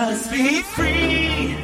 Just be free.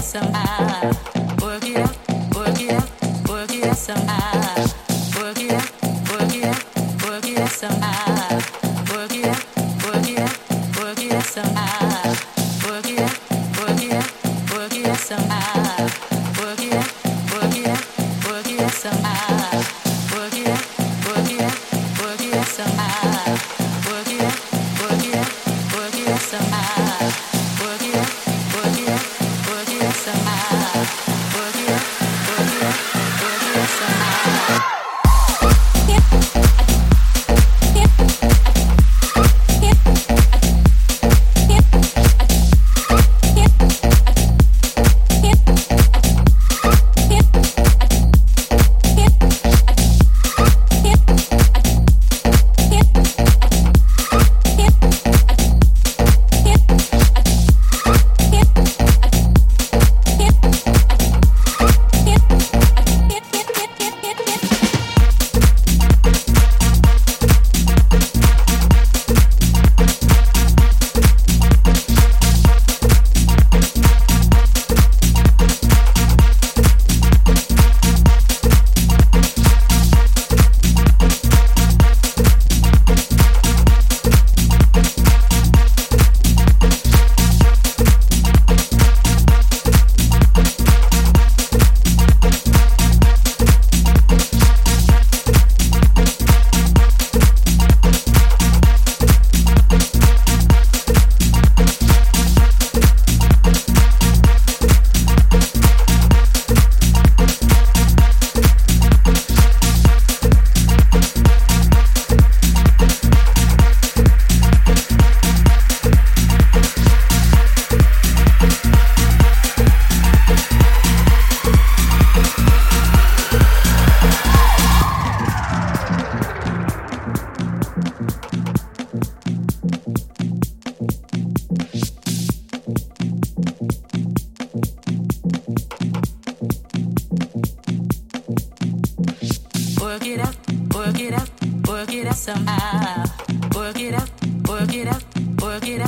somehow.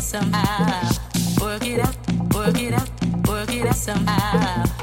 somehow. Work it out, work it out, work it out somehow.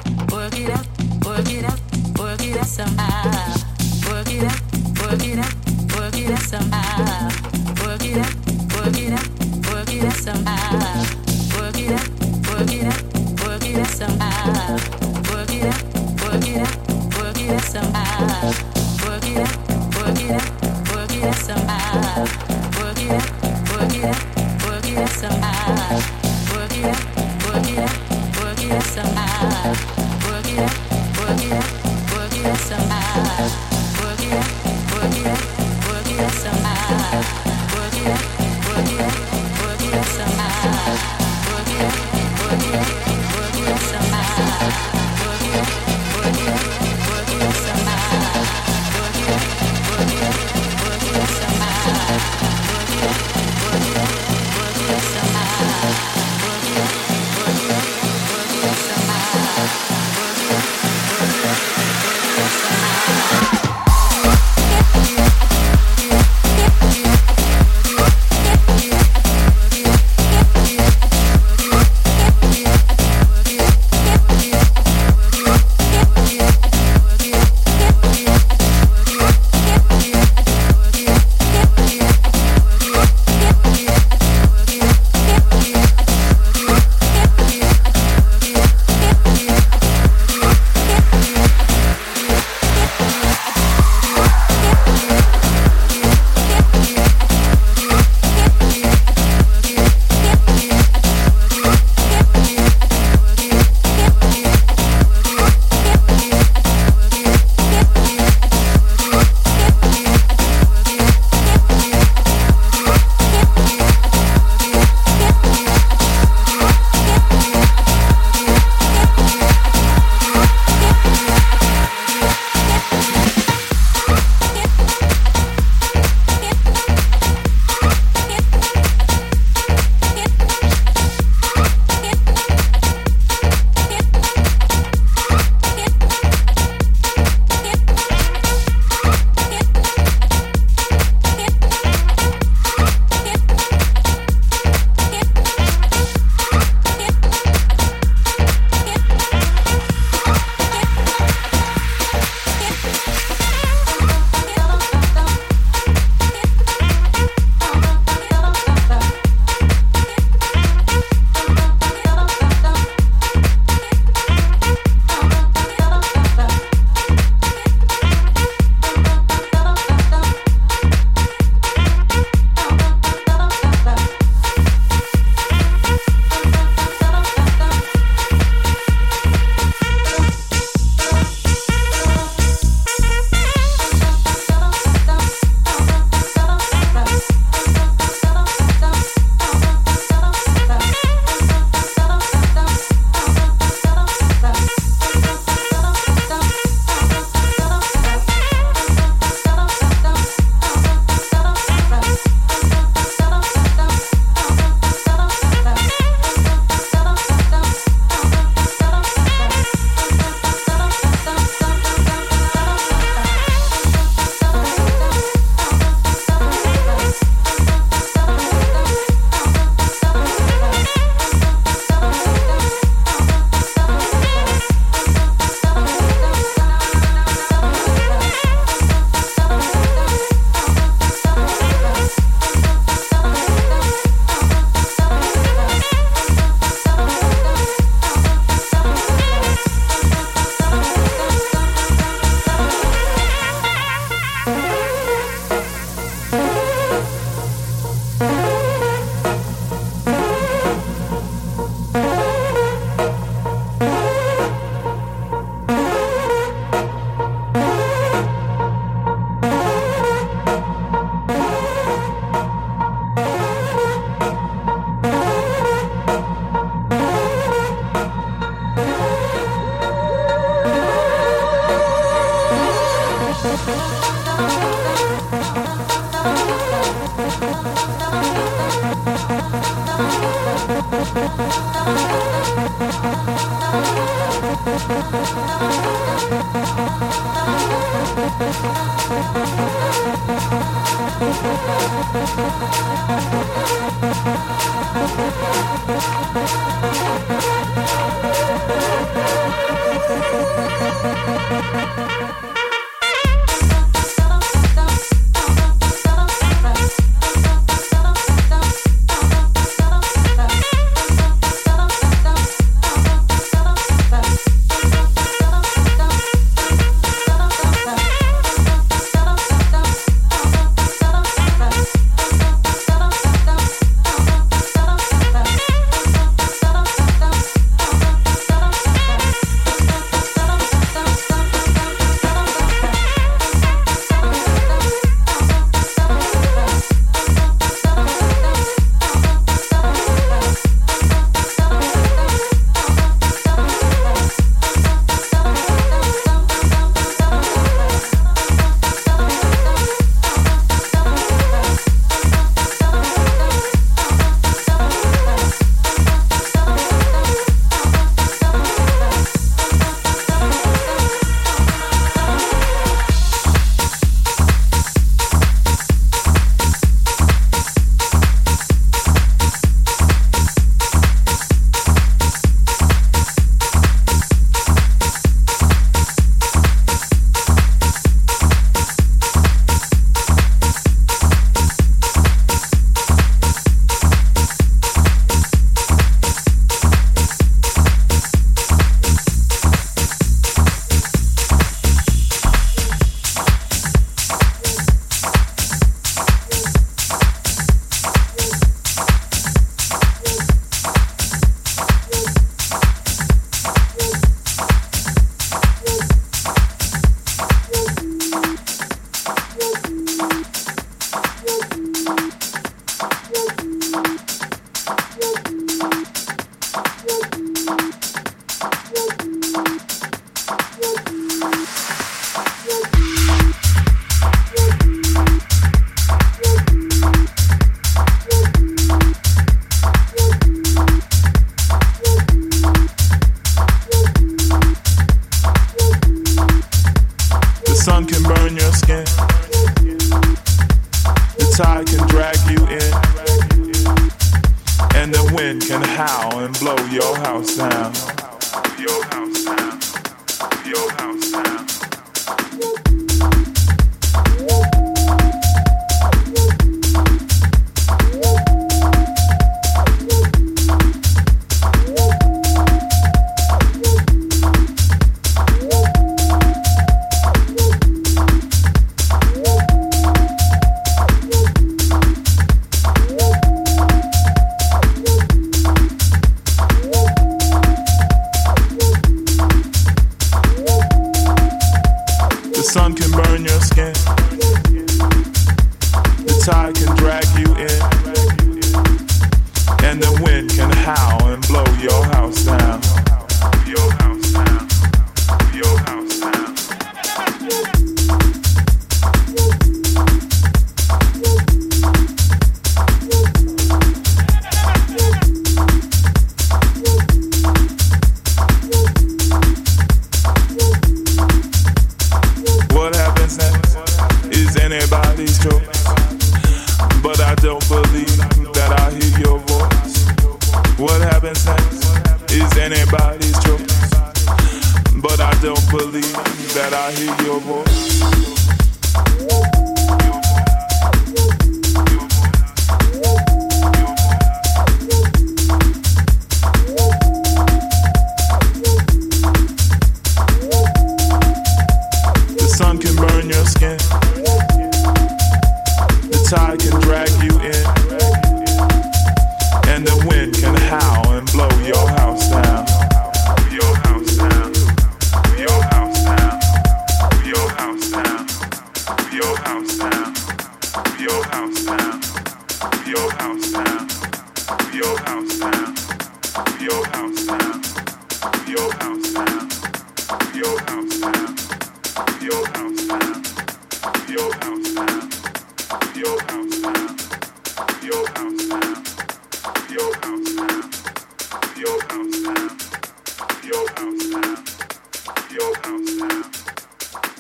house sound.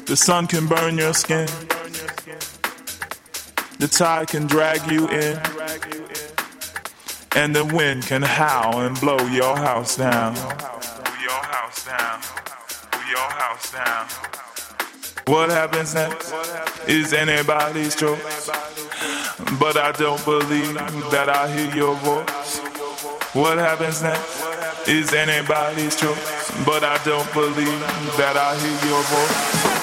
The sun can burn your skin. The tide can drag you in. And the wind can howl and blow your house down. Your house down. Your house down. What happens next is anybody's choice. But I don't believe that I hear your voice. What happens next is anybody's choice. But I don't believe that I hear your voice.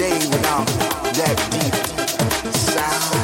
day without that deep sound.